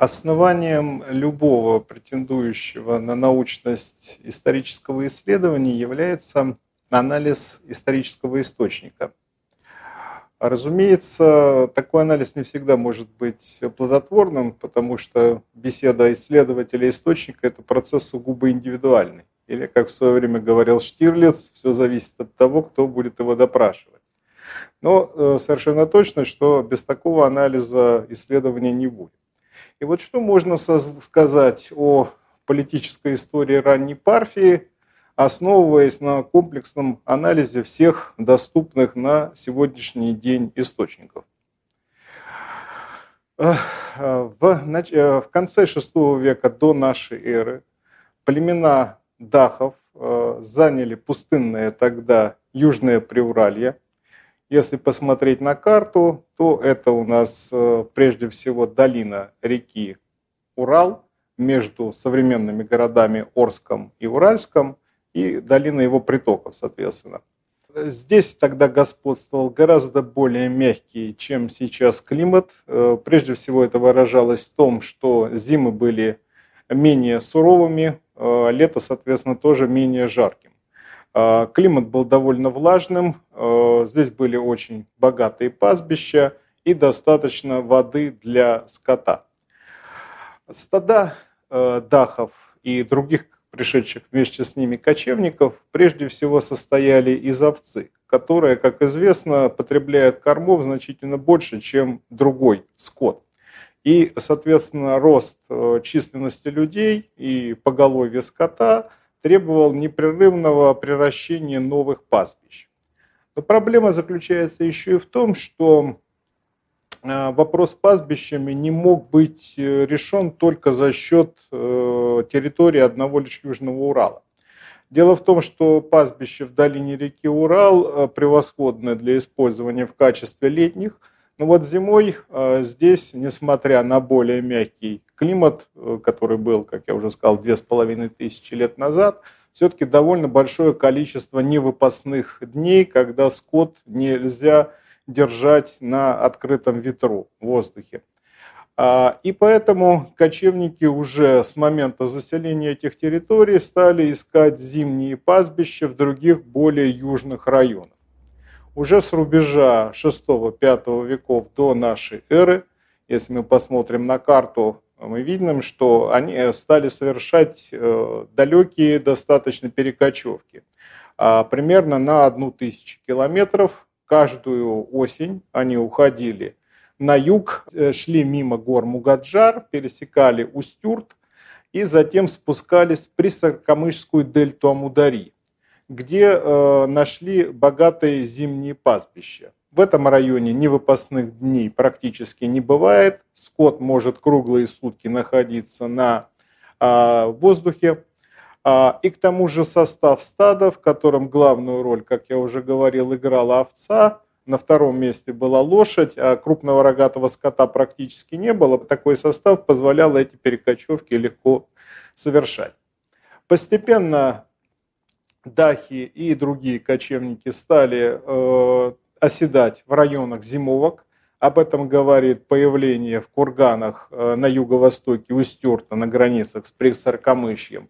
Основанием любого претендующего на научность исторического исследования является анализ исторического источника. Разумеется, такой анализ не всегда может быть плодотворным, потому что беседа исследователя источника – это процесс сугубо индивидуальный. Или, как в свое время говорил Штирлиц, все зависит от того, кто будет его допрашивать. Но э, совершенно точно, что без такого анализа исследования не будет. И вот что можно сказать о политической истории ранней Парфии, основываясь на комплексном анализе всех доступных на сегодняшний день источников. В, в конце VI века до нашей эры племена дахов э, заняли пустынное тогда Южное Приуралье – если посмотреть на карту, то это у нас э, прежде всего долина реки Урал между современными городами Орском и Уральском и долина его притоков, соответственно. Здесь тогда господствовал гораздо более мягкий, чем сейчас климат. Э, прежде всего это выражалось в том, что зимы были менее суровыми, э, лето, соответственно, тоже менее жарким. А, климат был довольно влажным, а, здесь были очень богатые пастбища и достаточно воды для скота. Стада а, дахов и других пришедших вместе с ними кочевников прежде всего состояли из овцы, которая, как известно, потребляет кормов значительно больше, чем другой скот. И, соответственно, рост численности людей и поголовья скота – требовал непрерывного превращения новых пастбищ. Но проблема заключается еще и в том, что э, вопрос с пастбищами не мог быть э, решен только за счет э, территории одного лишь Южного Урала. Дело в том, что пастбище в долине реки Урал превосходное для использования в качестве летних – ну вот зимой э, здесь, несмотря на более мягкий климат, э, который был, как я уже сказал, две с половиной тысячи лет назад, все-таки довольно большое количество невыпасных дней, когда скот нельзя держать на открытом ветру, в воздухе. А, и поэтому кочевники уже с момента заселения этих территорий стали искать зимние пастбища в других более южных районах уже с рубежа 6-5 веков до нашей эры, если мы посмотрим на карту, мы видим, что они стали совершать э, далекие достаточно перекочевки. А примерно на одну тысячу километров каждую осень они уходили на юг, э, шли мимо гор Мугаджар, пересекали Устюрт и затем спускались в Присаркамышскую дельту Амудари где э, нашли богатые зимние пастбища. В этом районе невыпасных дней практически не бывает. Скот может круглые сутки находиться на э, воздухе. А, и к тому же состав стада, в котором главную роль, как я уже говорил, играла овца, на втором месте была лошадь, а крупного рогатого скота практически не было. Такой состав позволял эти перекочевки легко совершать. Постепенно дахи и другие кочевники стали э, оседать в районах зимовок. Об этом говорит появление в курганах э, на юго-востоке Устюрта на границах с Присаркомышьем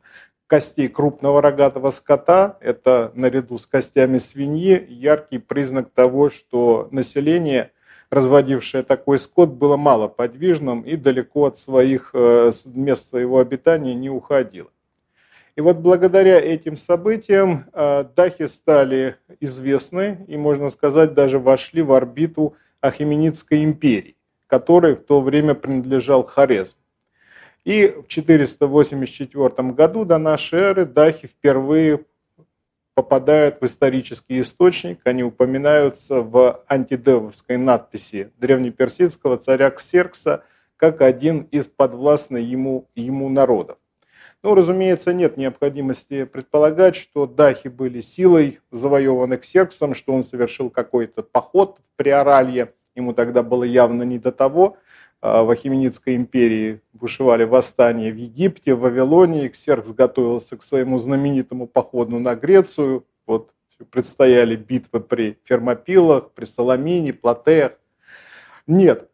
костей крупного рогатого скота. Это наряду с костями свиньи яркий признак того, что население, разводившее такой скот, было малоподвижным и далеко от своих э, мест своего обитания не уходило. И вот благодаря этим событиям э, дахи стали известны и, можно сказать, даже вошли в орбиту Ахименидской империи, которой в то время принадлежал Хорезм. И в 484 году до нашей эры дахи впервые попадают в исторический источник, они упоминаются в антидевовской надписи древнеперсидского царя Ксеркса как один из подвластных ему, ему народов. Ну, разумеется, нет необходимости предполагать, что дахи были силой завоеваны Ксерксом, что он совершил какой-то поход в Приоралье. Ему тогда было явно не до того. А, в Ахименидской империи бушевали восстания в Египте, в Вавилонии. Ксеркс готовился к своему знаменитому походу на Грецию. Вот предстояли битвы при Фермопилах, при Соломине, Платеях. Нет,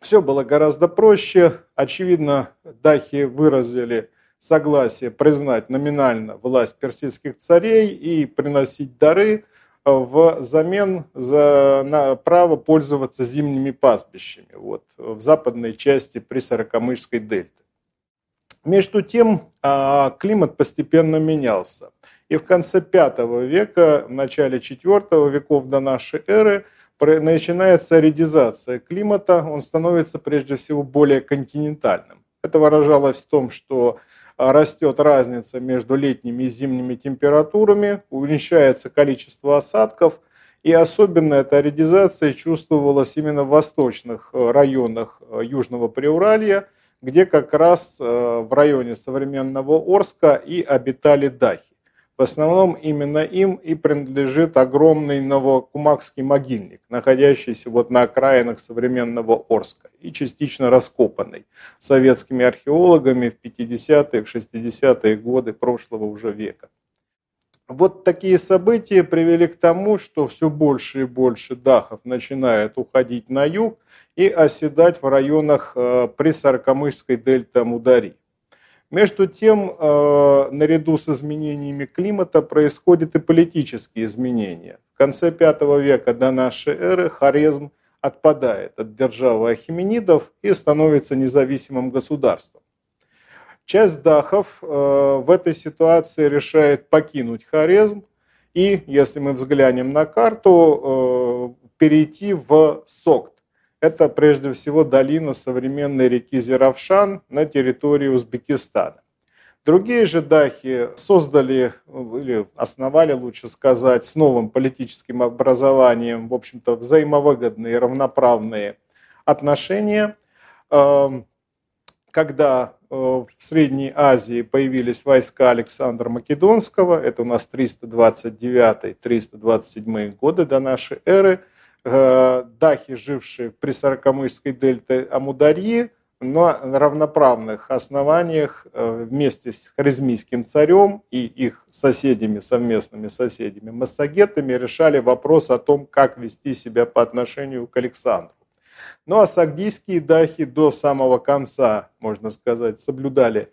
все было гораздо проще. Очевидно, дахи выразили согласие признать номинально власть персидских царей и приносить дары в замен за на право пользоваться зимними пастбищами вот, в западной части Присорокомышской дельты. Между тем а, климат постепенно менялся. И в конце V века, в начале IV веков до нашей эры начинается редизация климата, он становится прежде всего более континентальным. Это выражалось в том, что растет разница между летними и зимними температурами, уменьшается количество осадков, и особенно эта редизация чувствовалась именно в восточных э, районах э, Южного Приуралья, где как раз э, в районе современного Орска и обитали дахи. В основном именно им и принадлежит огромный новокумакский могильник, находящийся вот на окраинах современного Орска и частично раскопанный советскими археологами в 50-е, в 60-е годы прошлого уже века. Вот такие события привели к тому, что все больше и больше дахов начинает уходить на юг и оседать в районах э, присаркомышской дельты Амудари. Между тем, э, наряду с изменениями климата происходят и политические изменения. В конце V века до нашей эры Хорезм отпадает от державы ахименидов и становится независимым государством. Часть дахов э, в этой ситуации решает покинуть Хорезм и, если мы взглянем на карту, э, перейти в Сокт. Это прежде всего долина современной реки Зеравшан на территории Узбекистана. Другие же дахи создали, или основали, лучше сказать, с новым политическим образованием, в общем-то, взаимовыгодные, равноправные отношения. Эм, когда э, в Средней Азии появились войска Александра Македонского, это у нас 329-327 годы до нашей эры – Э, дахи, жившие при Сорокомышской дельте Амударьи, на равноправных основаниях э, вместе с харизмийским царем и их соседями, совместными соседями, массагетами, решали вопрос о том, как вести себя по отношению к Александру. Ну а сагдийские дахи до самого конца, можно сказать, соблюдали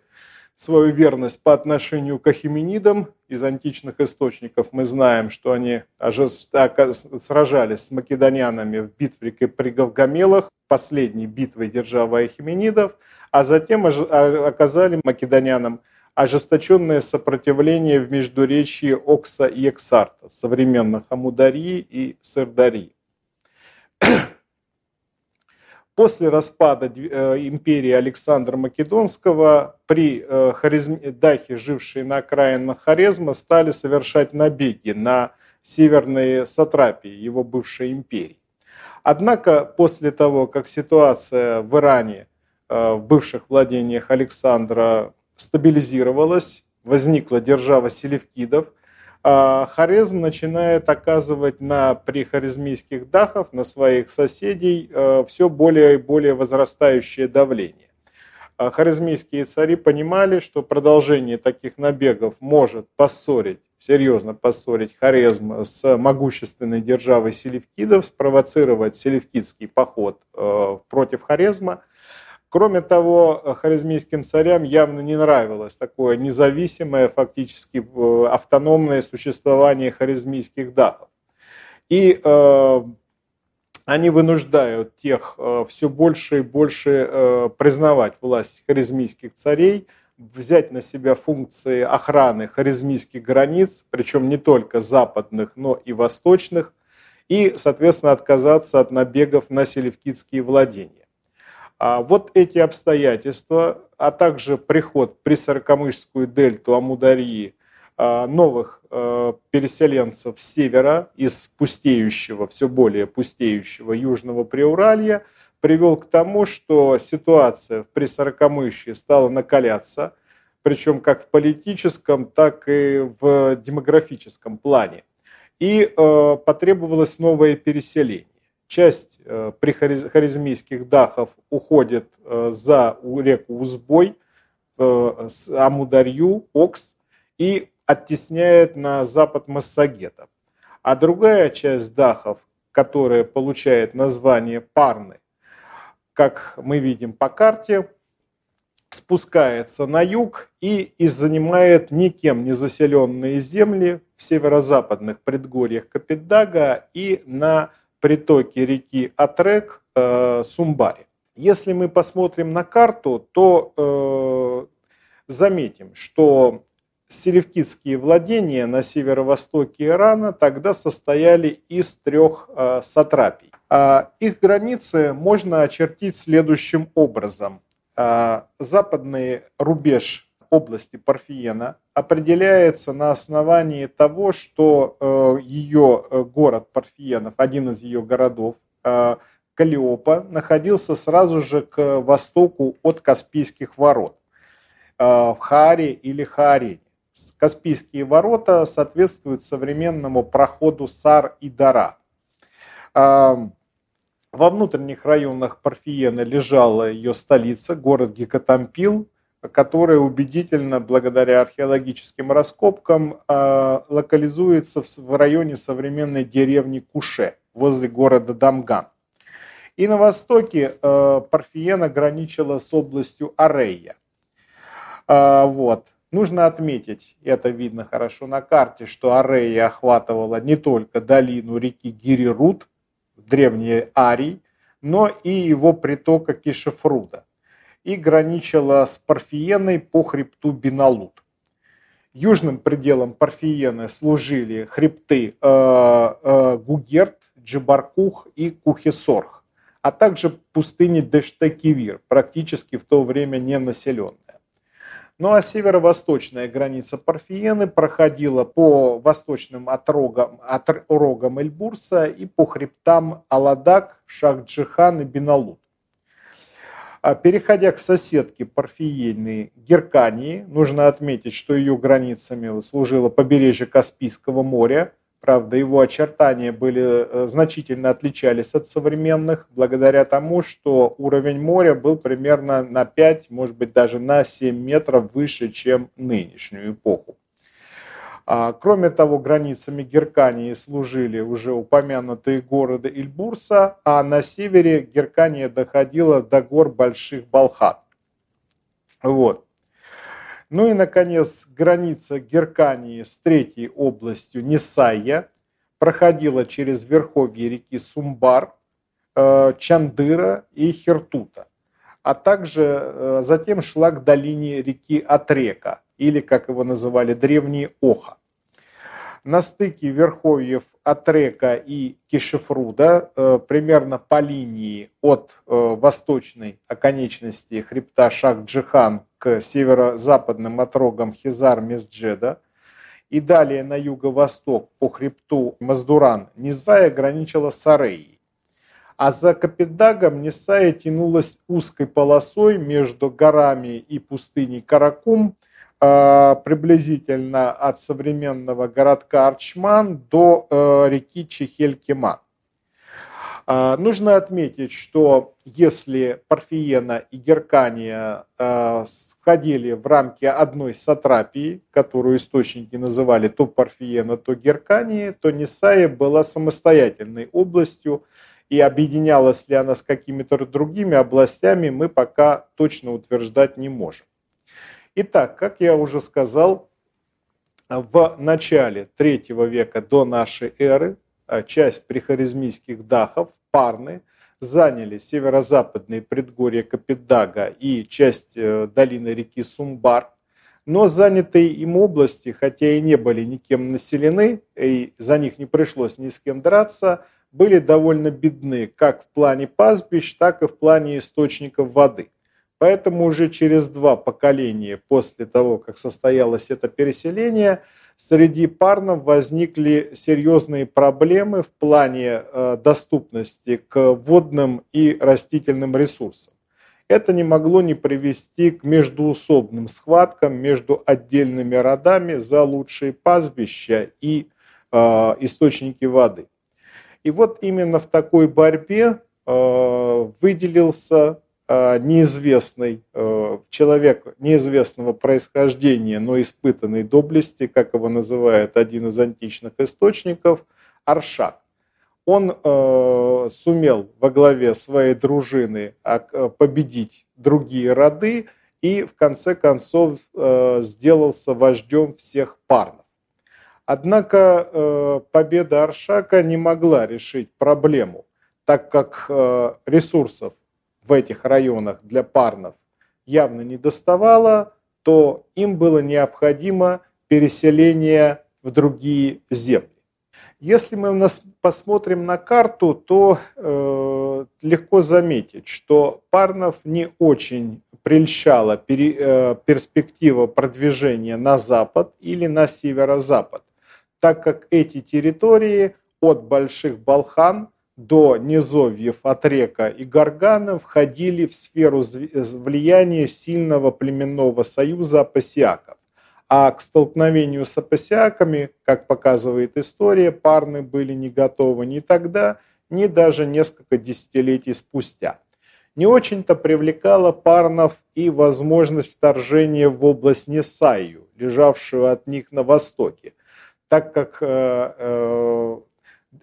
свою верность по отношению к ахименидам. Из античных источников мы знаем, что они сражались с македонянами в битве при Гавгамелах, последней битвой державы ахименидов, а затем оказали македонянам ожесточенное сопротивление в междуречии Окса и Эксарта, современных Амударии и Сырдарии. После распада э, империи Александра Македонского при э, Дахе, жившие на окраинах Хорезма, стали совершать набеги на северные сатрапии его бывшей империи. Однако после того, как ситуация в Иране, э, в бывших владениях Александра стабилизировалась, возникла держава селевкидов – а Хорезм начинает оказывать на прихорезмийских дахов, на своих соседей, э, все более и более возрастающее давление. А хорезмийские цари понимали, что продолжение таких набегов может поссорить, серьезно поссорить Хорезм с могущественной державой селевкидов, спровоцировать селевкидский поход э, против Хорезма – Кроме того, харизмийским царям явно не нравилось такое независимое, фактически э, автономное существование харизмийских дахов. И э, они вынуждают тех э, все больше и больше э, признавать власть харизмийских царей, взять на себя функции охраны харизмийских границ, причем не только западных, но и восточных, и, соответственно, отказаться от набегов на селевкидские владения. А вот эти обстоятельства, а также приход при Сорокомышскую дельту Амударьи а, новых а, переселенцев с севера из пустеющего, все более пустеющего Южного Приуралья привел к тому, что ситуация в Присорокомышье стала накаляться, причем как в политическом, так и в демографическом плане. И э, потребовалось новое переселение часть э, прихаризмийских дахов уходит э, за реку Узбой, э, Амударью, Окс и оттесняет на запад Массагета. А другая часть дахов, которая получает название Парны, как мы видим по карте, спускается на юг и, и занимает никем не заселенные земли в северо-западных предгорьях Капитдага и на притоке реки Атрек э, Сумбари. Если мы посмотрим на карту, то э, заметим, что селевкидские владения на северо-востоке Ирана тогда состояли из трех э, сатрапий. А их границы можно очертить следующим образом. А, западный рубеж области Парфиена определяется на основании того, что э, ее э, город Парфиенов, один из ее городов, э, Калиопа, находился сразу же к востоку от Каспийских ворот в Харе или Харе. Каспийские ворота соответствуют современному проходу Сар и Дара. Во внутренних районах Парфиена лежала ее столица, город Гекатампил, которая убедительно, благодаря археологическим раскопкам, а, локализуется в районе современной деревни Куше, возле города Дамган. И на востоке а, Парфиена граничила с областью Арея. А, вот. Нужно отметить, это видно хорошо на карте, что Арея охватывала не только долину реки Гирирут, древней Арий, но и его притока Кишефруда, и граничила с Парфиеной по хребту Биналут. Южным пределом Парфиены служили хребты э, э, Гугерт, Джибаркух и Кухисорх, а также пустыни Дештекивир, практически в то время не населенные. Ну а северо-восточная граница Парфиены проходила по восточным отрогам, отрогам Эльбурса и по хребтам Аладак, Шахджихан и Биналут. А переходя к соседке Парфиены Геркании, нужно отметить, что ее границами служило побережье Каспийского моря – Правда, его очертания были, э, значительно отличались от современных, благодаря тому, что уровень моря был примерно на 5, может быть, даже на 7 метров выше, чем нынешнюю эпоху. А, кроме того, границами Геркании служили уже упомянутые города Ильбурса, а на севере Геркания доходила до гор Больших Балхан. Вот. Ну и, наконец, граница Геркании с третьей областью Несайя проходила через верховье реки Сумбар, э, Чандыра и Хертута, а также э, затем шла к долине реки Атрека, или, как его называли древние, Оха. На стыке верховьев Атрека и Кишефруда, э, примерно по линии от восточной оконечности хребта Шах-Джихан к северо-западным отрогам Хизар-Месджеда и далее на юго-восток по хребту Маздуран, Низая граничила с Ареей. А за Капитдагом Нисая тянулась узкой полосой между горами и пустыней Каракум, приблизительно от современного городка Арчман до э, реки Чехель-Кеман. А, нужно отметить, что если Парфиена и Геркания входили в рамки одной сатрапии, которую источники называли то Парфиена, то Геркания, то Нисая была самостоятельной областью, и объединялась ли она с какими-то другими областями, мы пока точно утверждать не можем. Итак, как я уже сказал, в начале третьего века до нашей эры а, часть прихаризмийских дахов, парны, заняли северо-западные предгорья Капитдага и часть э, долины реки Сумбар, но занятые им области, хотя и не были никем населены, и за них не пришлось ни с кем драться, были довольно бедны как в плане пастбищ, так и в плане источников воды. Поэтому уже через два поколения после того, как состоялось это переселение – среди парнов возникли серьезные проблемы в плане э, доступности к водным и растительным ресурсам. Это не могло не привести к междуусобным схваткам между отдельными родами за лучшие пастбища и э, источники воды. И вот именно в такой борьбе э, выделился неизвестный э, человек неизвестного происхождения, но испытанной доблести, как его называет один из античных источников, Аршак. он э, сумел во главе своей дружины победить другие роды и в конце концов э, сделался вождем всех парнов. Однако э, победа Аршака не могла решить проблему, так как э, ресурсов в этих районах для парнов явно не доставало, то им было необходимо переселение в другие земли. Если мы посмотрим на карту, то э, легко заметить, что Парнов не очень прельщала пере, э, перспектива продвижения на запад или на северо-запад, так как эти территории от Больших Балхан до низовьев от река и Гаргана входили в сферу влияния сильного племенного союза апасиаков. А к столкновению с апасиаками, как показывает история, парны были не готовы ни тогда, ни даже несколько десятилетий спустя. Не очень-то привлекала парнов и возможность вторжения в область Несаю, лежавшую от них на востоке, так как э, э,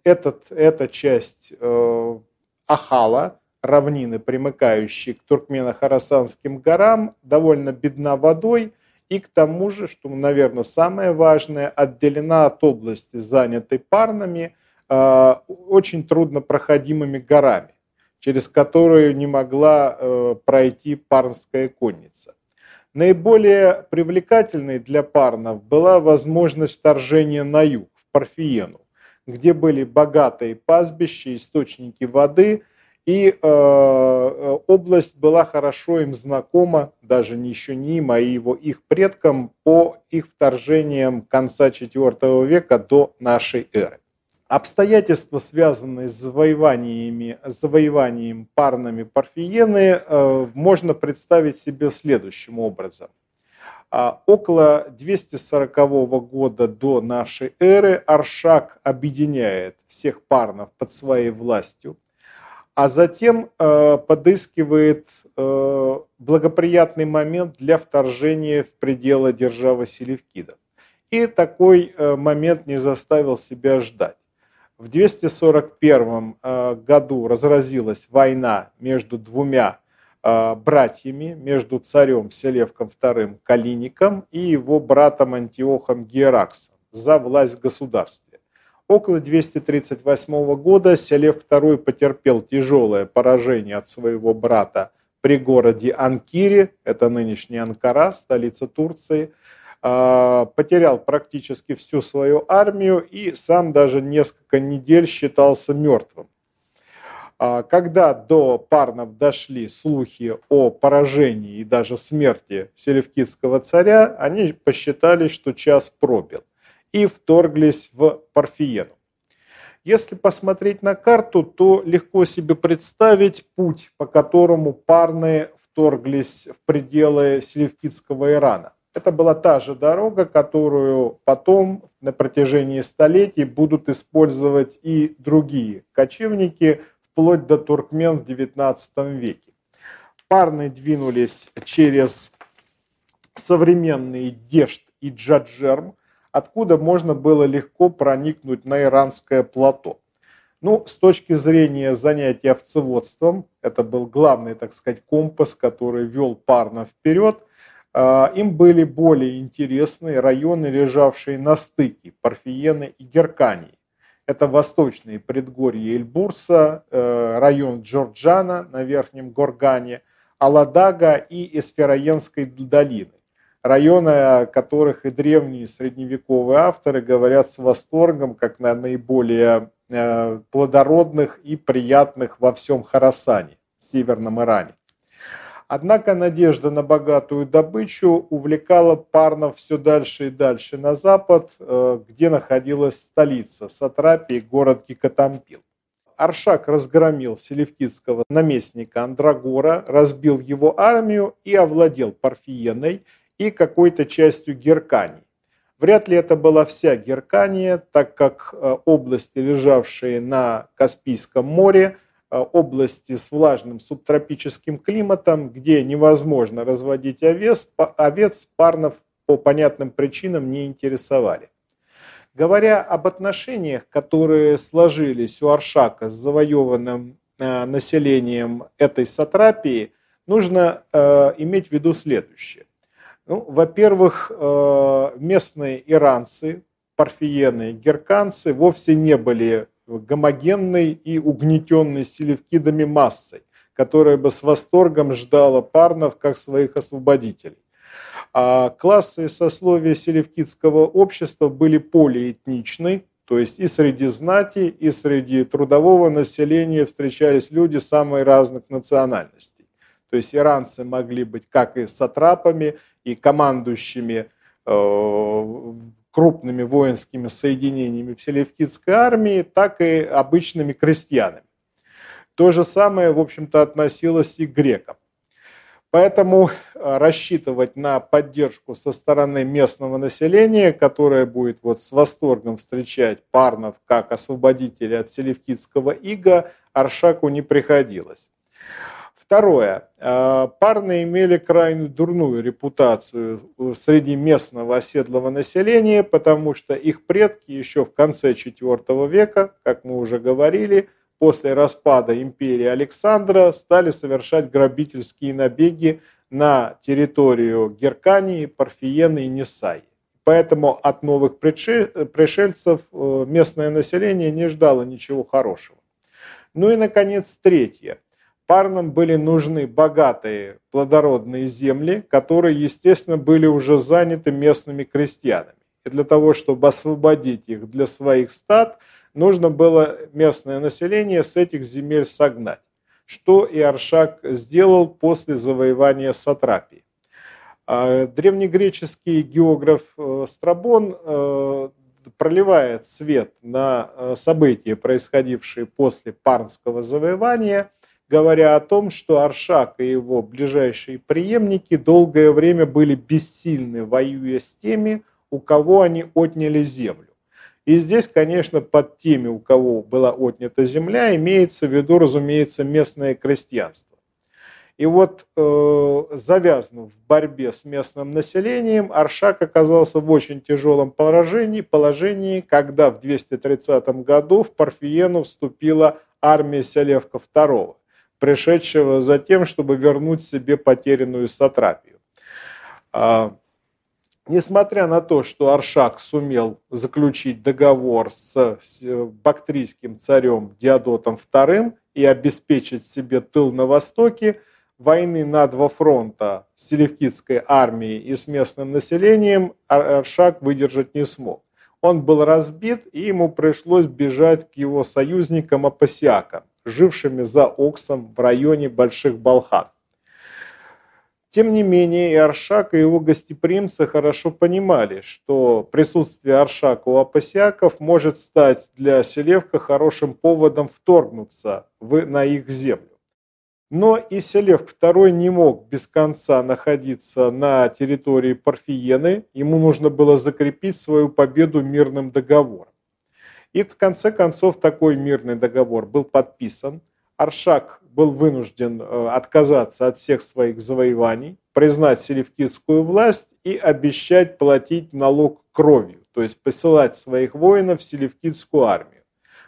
этот, эта часть э, Ахала, равнины, примыкающие к Туркмено-Харасанским горам, довольно бедна водой – и к тому же, что, наверное, самое важное, отделена от области, занятой парнами, э, очень труднопроходимыми горами, через которые не могла э, пройти парнская конница. Наиболее привлекательной для парнов была возможность вторжения на юг, в Парфиену, где были богатые пастбища, источники воды – и э, э, область была хорошо им знакома, даже не еще не им, а его, их предкам по их вторжениям конца IV века до нашей эры. Обстоятельства, связанные с завоеваниями, завоеванием парными Парфиены, э, можно представить себе следующим образом. А, около 240 года до нашей эры Аршак объединяет всех парнов под своей властью – а затем э, подыскивает э, благоприятный момент для вторжения в пределы державы Селевкидов. И такой э, момент не заставил себя ждать. В 241 э, году разразилась война между двумя братьями, между царем Селевком II Калиником и его братом Антиохом Гераксом за власть в государстве. Около 238 года Селев II потерпел тяжелое поражение от своего брата при городе Анкире, это нынешняя Анкара, столица Турции, а, потерял практически всю свою армию и сам даже несколько недель считался мертвым. А, когда до Парнов дошли слухи о поражении и даже смерти селевкидского царя, они посчитали, что час пробил и вторглись в Парфиену. Если посмотреть на карту, то легко себе представить путь, по которому парные вторглись в пределы Селевкидского Ирана. Это была та же дорога, которую потом на протяжении столетий будут использовать и другие кочевники, вплоть до туркмен в XIX веке. Парные двинулись через современные Дешт и Джаджерм, откуда можно было легко проникнуть на иранское плато. Ну, с точки зрения занятия овцеводством, это был главный, так сказать, компас, который вел парно вперед, а, им были более интересны районы, лежавшие на стыке Парфиены и Геркании. Это восточные предгорья Эльбурса, э, район Джорджана на Верхнем Горгане, Аладага и Эсфероенской долины районы, о которых и древние средневековые авторы говорят с восторгом, как на наиболее э, плодородных и приятных во всем Харасане, северном Иране. Однако надежда на богатую добычу увлекала парнов все дальше и дальше на запад, э, где находилась столица Сатрапии, город Кикатампил. Аршак разгромил селевкидского наместника Андрагора, разбил его армию и овладел Парфиеной – и какой-то частью Геркании. Вряд ли это была вся Геркания, так как э, области, лежавшие на Каспийском море, области с влажным субтропическим климатом, где невозможно разводить овец, овец парнов по понятным причинам не интересовали. Говоря об отношениях, которые сложились у Аршака с завоеванным э, населением этой сатрапии, нужно э, иметь в виду следующее. Ну, во-первых, э, местные иранцы, парфиены, герканцы вовсе не были гомогенной и угнетенной селевкидами массой, которая бы с восторгом ждала парнов как своих освободителей. А классы и сословия селевкидского общества были полиэтничны, то есть и среди знати, и среди трудового населения встречались люди самых разных национальностей. То есть иранцы могли быть как и сатрапами, и командующими э, крупными воинскими соединениями в селевкидской армии, так и обычными крестьянами. То же самое, в общем-то, относилось и к грекам. Поэтому э, рассчитывать на поддержку со стороны местного населения, которое будет вот с восторгом встречать парнов как освободителей от селевкидского ига, Аршаку не приходилось. Второе. Э, парны имели крайне дурную репутацию э, среди местного оседлого населения, потому что их предки еще в конце IV века, как мы уже говорили, после распада империи Александра стали совершать грабительские набеги на территорию Геркании, Парфиены и Несаи. Поэтому от новых пришельцев э, местное население не ждало ничего хорошего. Ну и, наконец, третье. Парнам были нужны богатые плодородные земли, которые, естественно, были уже заняты местными крестьянами. И для того, чтобы освободить их для своих стад, нужно было местное население с этих земель согнать, что и Аршак сделал после завоевания Сатрапии. А, древнегреческий географ э, Страбон э, проливает свет на э, события, происходившие после Парнского завоевания – говоря о том, что Аршак и его ближайшие преемники долгое время были бессильны, воюя с теми, у кого они отняли землю. И здесь, конечно, под теми, у кого была отнята земля, имеется в виду, разумеется, местное крестьянство. И вот, э, завязнув в борьбе с местным населением, Аршак оказался в очень тяжелом положении, положении когда в 230 году в Парфиену вступила армия Селевка II пришедшего за тем, чтобы вернуть себе потерянную сатрапию. А, несмотря на то, что Аршак сумел заключить договор с бактрийским царем Диадотом II и обеспечить себе тыл на востоке, войны на два фронта с селевкидской армией и с местным населением Аршак выдержать не смог. Он был разбит, и ему пришлось бежать к его союзникам Апасиакам жившими за Оксом в районе Больших Балхан. Тем не менее, и Аршак, и его гостеприимцы хорошо понимали, что присутствие Аршака у апасиаков может стать для Селевка хорошим поводом вторгнуться в, на их землю. Но и Селевк II не мог без конца находиться на территории Парфиены, ему нужно было закрепить свою победу мирным договором. И в конце концов такой мирный договор был подписан. Аршак был вынужден э, отказаться от всех своих завоеваний, признать селевкидскую власть и обещать платить налог кровью, то есть посылать своих воинов в селевкидскую армию.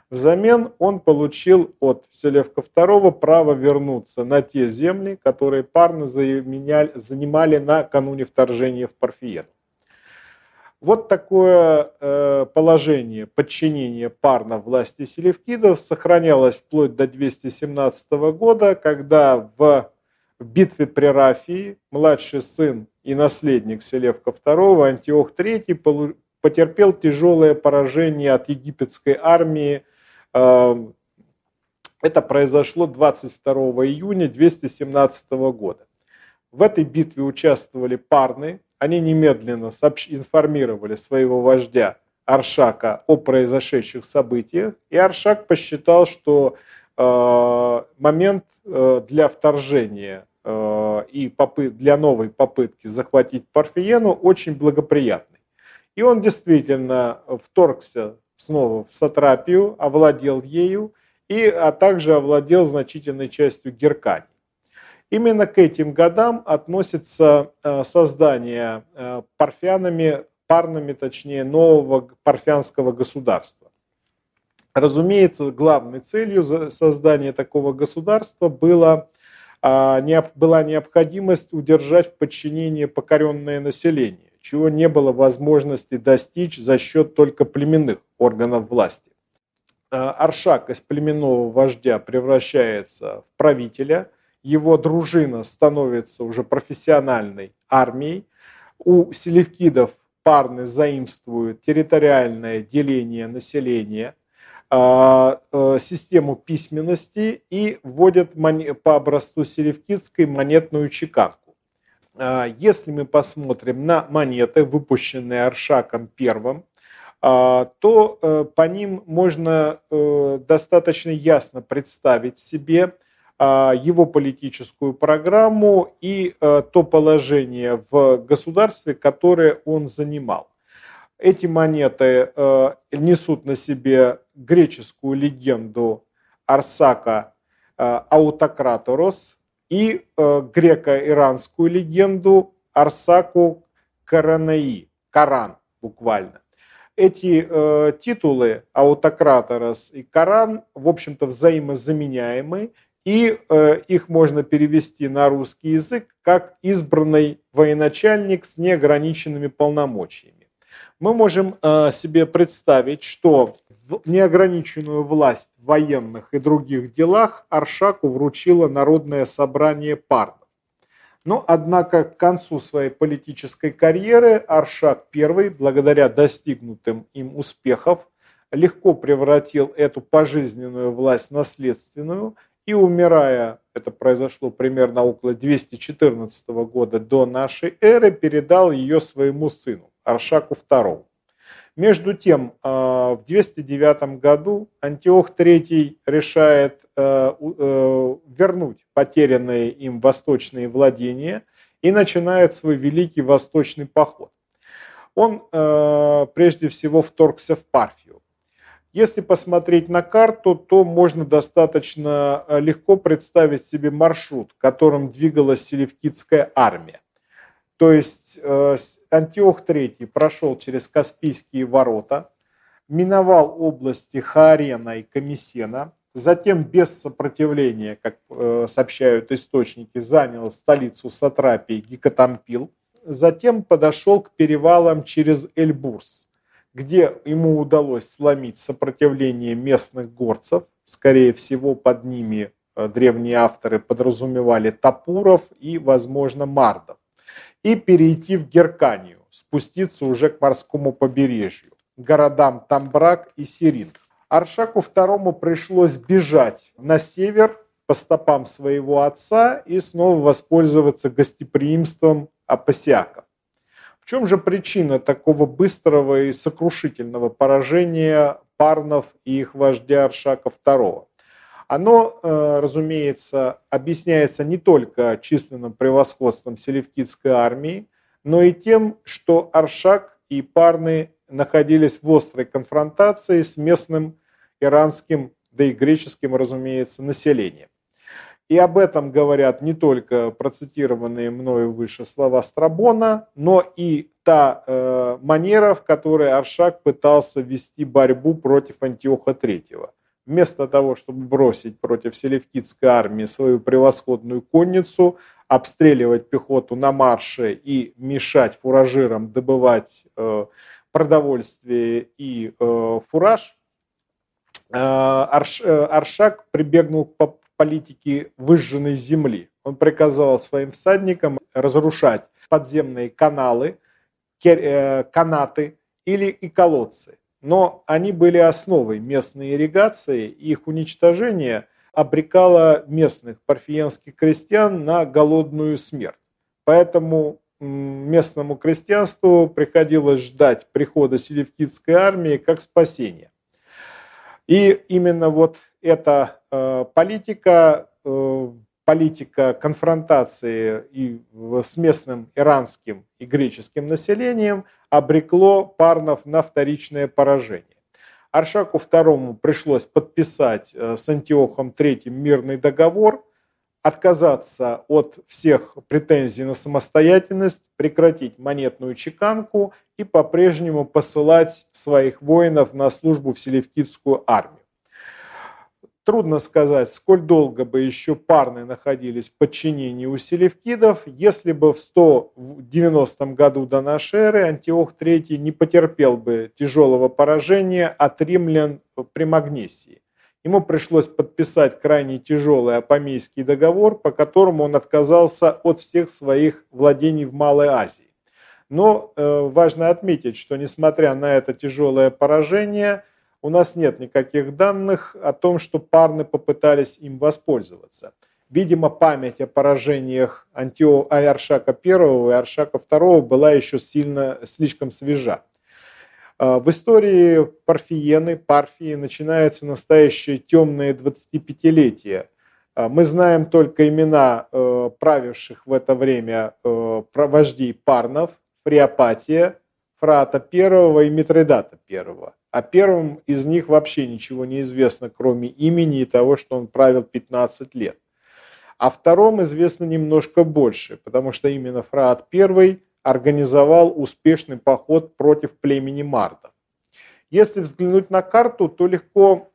Взамен он получил от Селевка II право вернуться на те земли, которые парно занимали накануне вторжения в Парфиену. Вот такое э, положение подчинения парна власти селевкидов сохранялось вплоть до 217 года, когда в битве при Рафии младший сын и наследник Селевка II Антиох III потерпел тяжелое поражение от египетской армии. Эм, это произошло 22 июня 217 года. В этой битве участвовали парны, они немедленно информировали своего вождя Аршака о произошедших событиях, и Аршак посчитал, что э, момент э, для вторжения э, и попыт, для новой попытки захватить Парфиену очень благоприятный. И он действительно вторгся снова в Сатрапию, овладел ею, и, а также овладел значительной частью Геркани. Именно к этим годам относится э, создание э, парфянами парными, точнее, нового парфянского государства. Разумеется, главной целью создания такого государства было, а, была необходимость удержать в подчинении покоренное население, чего не было возможности достичь за счет только племенных органов власти. А, Аршак из племенного вождя превращается в правителя, его дружина становится уже профессиональной армией, у селевкидов парны заимствуют территориальное деление населения, а, э, систему письменности и вводят по образцу селевкидской монетную чеканку. А, если мы посмотрим на монеты, выпущенные Аршаком первым, а, то э, по ним можно э, достаточно ясно представить себе его политическую программу и то положение в государстве, которое он занимал. Эти монеты э, несут на себе греческую легенду Арсака Аутократорос и греко-иранскую легенду Арсаку Каранаи, Коран буквально. Эти э, титулы Аутократорос и Коран, в общем-то, взаимозаменяемы, и э, их можно перевести на русский язык как избранный военачальник с неограниченными полномочиями мы можем э, себе представить, что неограниченную власть в военных и других делах Аршаку вручило Народное собрание Парнов. Но, однако, к концу своей политической карьеры Аршак I, благодаря достигнутым им успехов, легко превратил эту пожизненную власть в наследственную и, умирая, это произошло примерно около 214 года до нашей эры, передал ее своему сыну. Аршаку II. Между тем, э, в 209 году Антиох III решает э, э, вернуть потерянные им восточные владения и начинает свой великий восточный поход. Он прежде всего вторгся в Парфию. Если посмотреть на карту, то можно достаточно легко представить себе маршрут, которым двигалась селевкидская армия. То есть э, Антиох III прошел через Каспийские ворота, миновал области Хаарена и Комиссена, затем без сопротивления, как э, сообщают источники, занял столицу Сатрапии Гикатампил, затем подошел к перевалам через Эльбурс, где ему удалось сломить сопротивление местных горцев, скорее всего под ними э, древние авторы подразумевали Тапуров и, возможно, Мардов и перейти в Герканию, спуститься уже к морскому побережью, городам Тамбрак и Сирин. Аршаку II пришлось бежать на север по стопам своего отца и снова воспользоваться гостеприимством апасиаков. В чем же причина такого быстрого и сокрушительного поражения парнов и их вождя Аршака II? оно, э, разумеется, объясняется не только численным превосходством селевкидской армии, но и тем, что Аршак и Парны находились в острой конфронтации с местным иранским, да и греческим, разумеется, населением. И об этом говорят не только процитированные мною выше слова Страбона, но и та э, манера, в которой Аршак пытался вести борьбу против Антиоха III вместо того, чтобы бросить против селевкидской армии свою превосходную конницу, обстреливать пехоту на марше и мешать фуражирам добывать э, продовольствие и э, фураж, э, Арш, э, Аршак прибегнул к политике выжженной земли. Он приказал своим всадникам разрушать подземные каналы, э, канаты или и колодцы но они были основой местной ирригации, и их уничтожение обрекало местных парфиянских крестьян на голодную смерть. Поэтому местному крестьянству приходилось ждать прихода селевкидской армии как спасения. И именно вот эта э, политика э, политика конфронтации и с местным иранским и греческим населением обрекло Парнов на вторичное поражение. Аршаку II пришлось подписать э, с Антиохом III мирный договор, отказаться от всех претензий на самостоятельность, прекратить монетную чеканку и по-прежнему посылать своих воинов на службу в Селевкидскую армию. Трудно сказать, сколь долго бы еще парны находились в подчинении у селевкидов, если бы в 190 году до нашей эры Антиох III не потерпел бы тяжелого поражения от римлян при Магнесии. Ему пришлось подписать крайне тяжелый апомейский договор, по которому он отказался от всех своих владений в Малой Азии. Но э, важно отметить, что несмотря на это тяжелое поражение, у нас нет никаких данных о том, что парны попытались им воспользоваться. Видимо, память о поражениях Антио... Аршака I и Аршака II была еще сильно, слишком свежа. А, в истории Парфиены, Парфии начинается настоящее темное 25-летие. А, мы знаем только имена э, правивших в это время э, вождей Парнов, Фриопатия, Фрата I и Митридата I. О первом из них вообще ничего не известно, кроме имени и того, что он правил 15 лет. О втором известно немножко больше, потому что именно Фраат I организовал успешный поход против племени Мардов. Если взглянуть на карту, то легко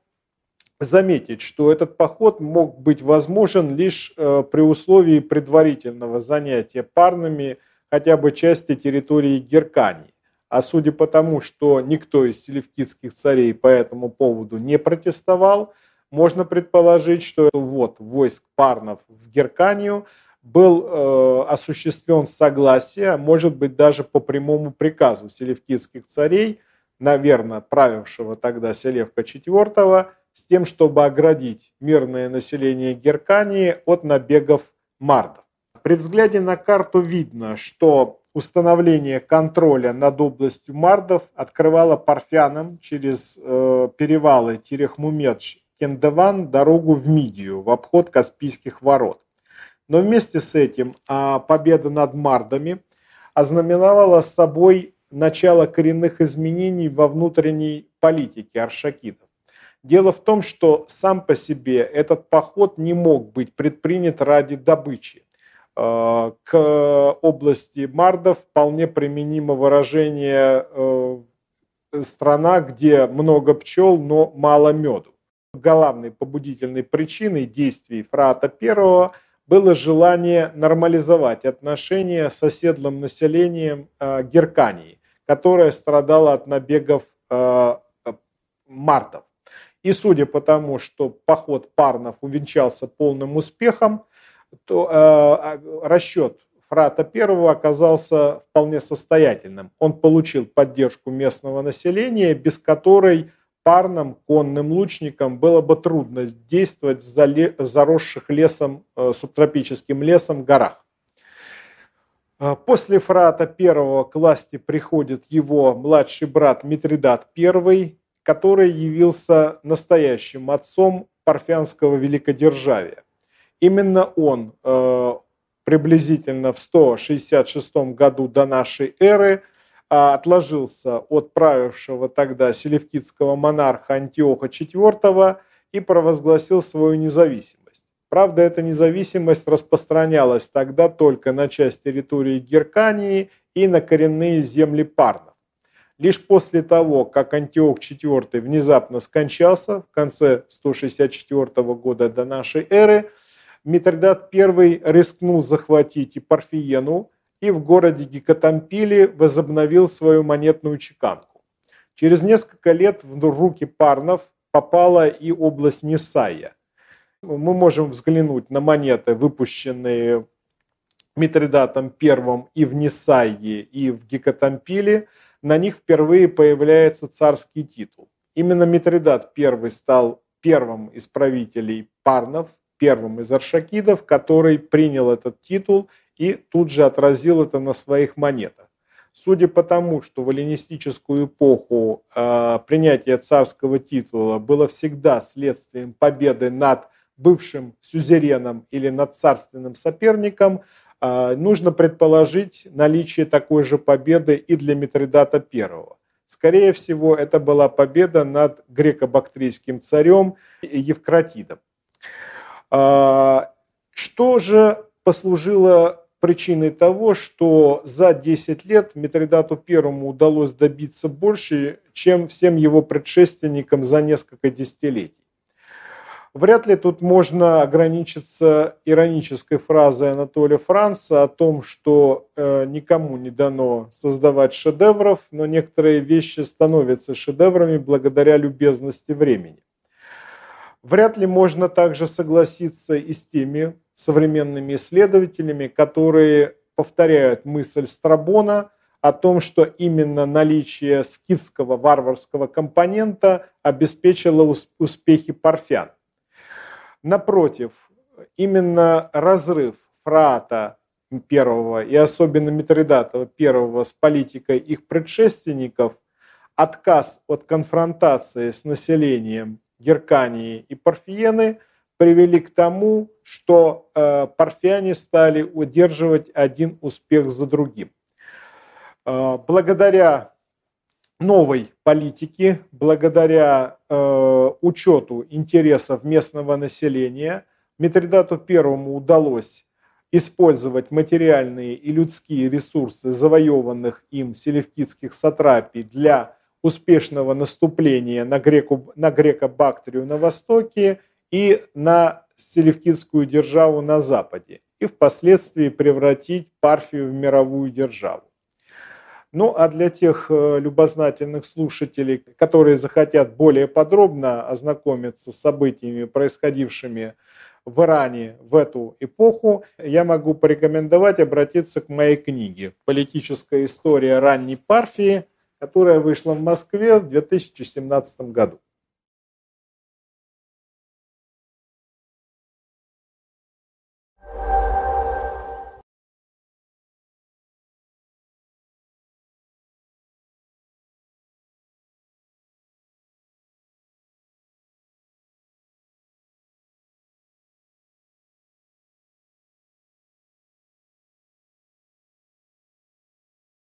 заметить, что этот поход мог быть возможен лишь э, при условии предварительного занятия парными хотя бы части территории Геркании. А судя по тому, что никто из селевкидских царей по этому поводу не протестовал, можно предположить, что вот войск парнов в Герканию – был э, осуществлен согласие, а может быть даже по прямому приказу селевкидских царей, наверное, правившего тогда Селевка IV, с тем, чтобы оградить мирное население Геркании от набегов мардов. При взгляде на карту видно, что установление контроля над областью мардов открывало парфянам через э, перевалы Терехмумедж, Кендеван дорогу в Мидию, в обход Каспийских ворот. Но вместе с этим а, победа над мардами ознаменовала собой начало коренных изменений во внутренней политике аршакитов. Дело в том, что сам по себе этот поход не мог быть предпринят ради добычи. А, к области мардов вполне применимо выражение э, «страна, где много пчел, но мало меду». Главной побудительной причиной действий Фрата I – было желание нормализовать отношения с оседлым населением э, Геркании, которое страдало от набегов э, мартов. И судя по тому, что поход парнов увенчался полным успехом, то э, а, расчет Фрата I оказался вполне состоятельным. Он получил поддержку местного населения, без которой парным конным лучникам было бы трудно действовать в заросших лесом, э, субтропическим лесом горах. Э, после Фрата I к власти приходит его младший брат Митридат I, который явился настоящим отцом парфянского великодержавия. Именно он э, приблизительно в 166 году до нашей эры – а, отложился от правившего тогда селевкидского монарха Антиоха IV и провозгласил свою независимость. Правда, эта независимость распространялась тогда только на часть территории Геркании и на коренные земли парнов. Лишь после того, как Антиох IV внезапно скончался в конце 164 года до нашей эры, Митридат I рискнул захватить и Парфиену, и в городе Гекатампиле возобновил свою монетную чеканку. Через несколько лет в руки парнов попала и область Несая. Мы можем взглянуть на монеты, выпущенные Митридатом I и в Несайе, и в Гекатампиле. На них впервые появляется царский титул. Именно Митридат I стал первым из правителей парнов, первым из аршакидов, который принял этот титул и тут же отразил это на своих монетах. Судя по тому, что в эллинистическую эпоху э, принятие царского титула было всегда следствием победы над бывшим сюзереном или над царственным соперником, э, нужно предположить наличие такой же победы и для Митридата I. Скорее всего, это была победа над греко-бактрийским царем Евкратидом. Что же послужило причиной того, что за 10 лет Митридату Первому удалось добиться больше, чем всем его предшественникам за несколько десятилетий. Вряд ли тут можно ограничиться иронической фразой Анатолия Франца о том, что э, никому не дано создавать шедевров, но некоторые вещи становятся шедеврами благодаря любезности времени. Вряд ли можно также согласиться и с теми современными исследователями, которые повторяют мысль Страбона о том, что именно наличие скифского варварского компонента обеспечило успехи парфян. Напротив, именно разрыв Фрата первого и особенно Митридатова первого с политикой их предшественников, отказ от конфронтации с населением Геркании и Парфиены привели к тому, что э, парфяне стали удерживать один успех за другим. Э, благодаря новой политики, благодаря э, учету интересов местного населения, Митридату Первому удалось использовать материальные и людские ресурсы завоеванных им селевкидских сатрапий для успешного наступления на, греку, на греко-бактрию на востоке и на селевкидскую державу на западе, и впоследствии превратить Парфию в мировую державу. Ну а для тех э, любознательных слушателей, которые захотят более подробно ознакомиться с событиями, происходившими в Иране в эту эпоху, я могу порекомендовать обратиться к моей книге «Политическая история ранней Парфии», которая вышла в Москве в 2017 году.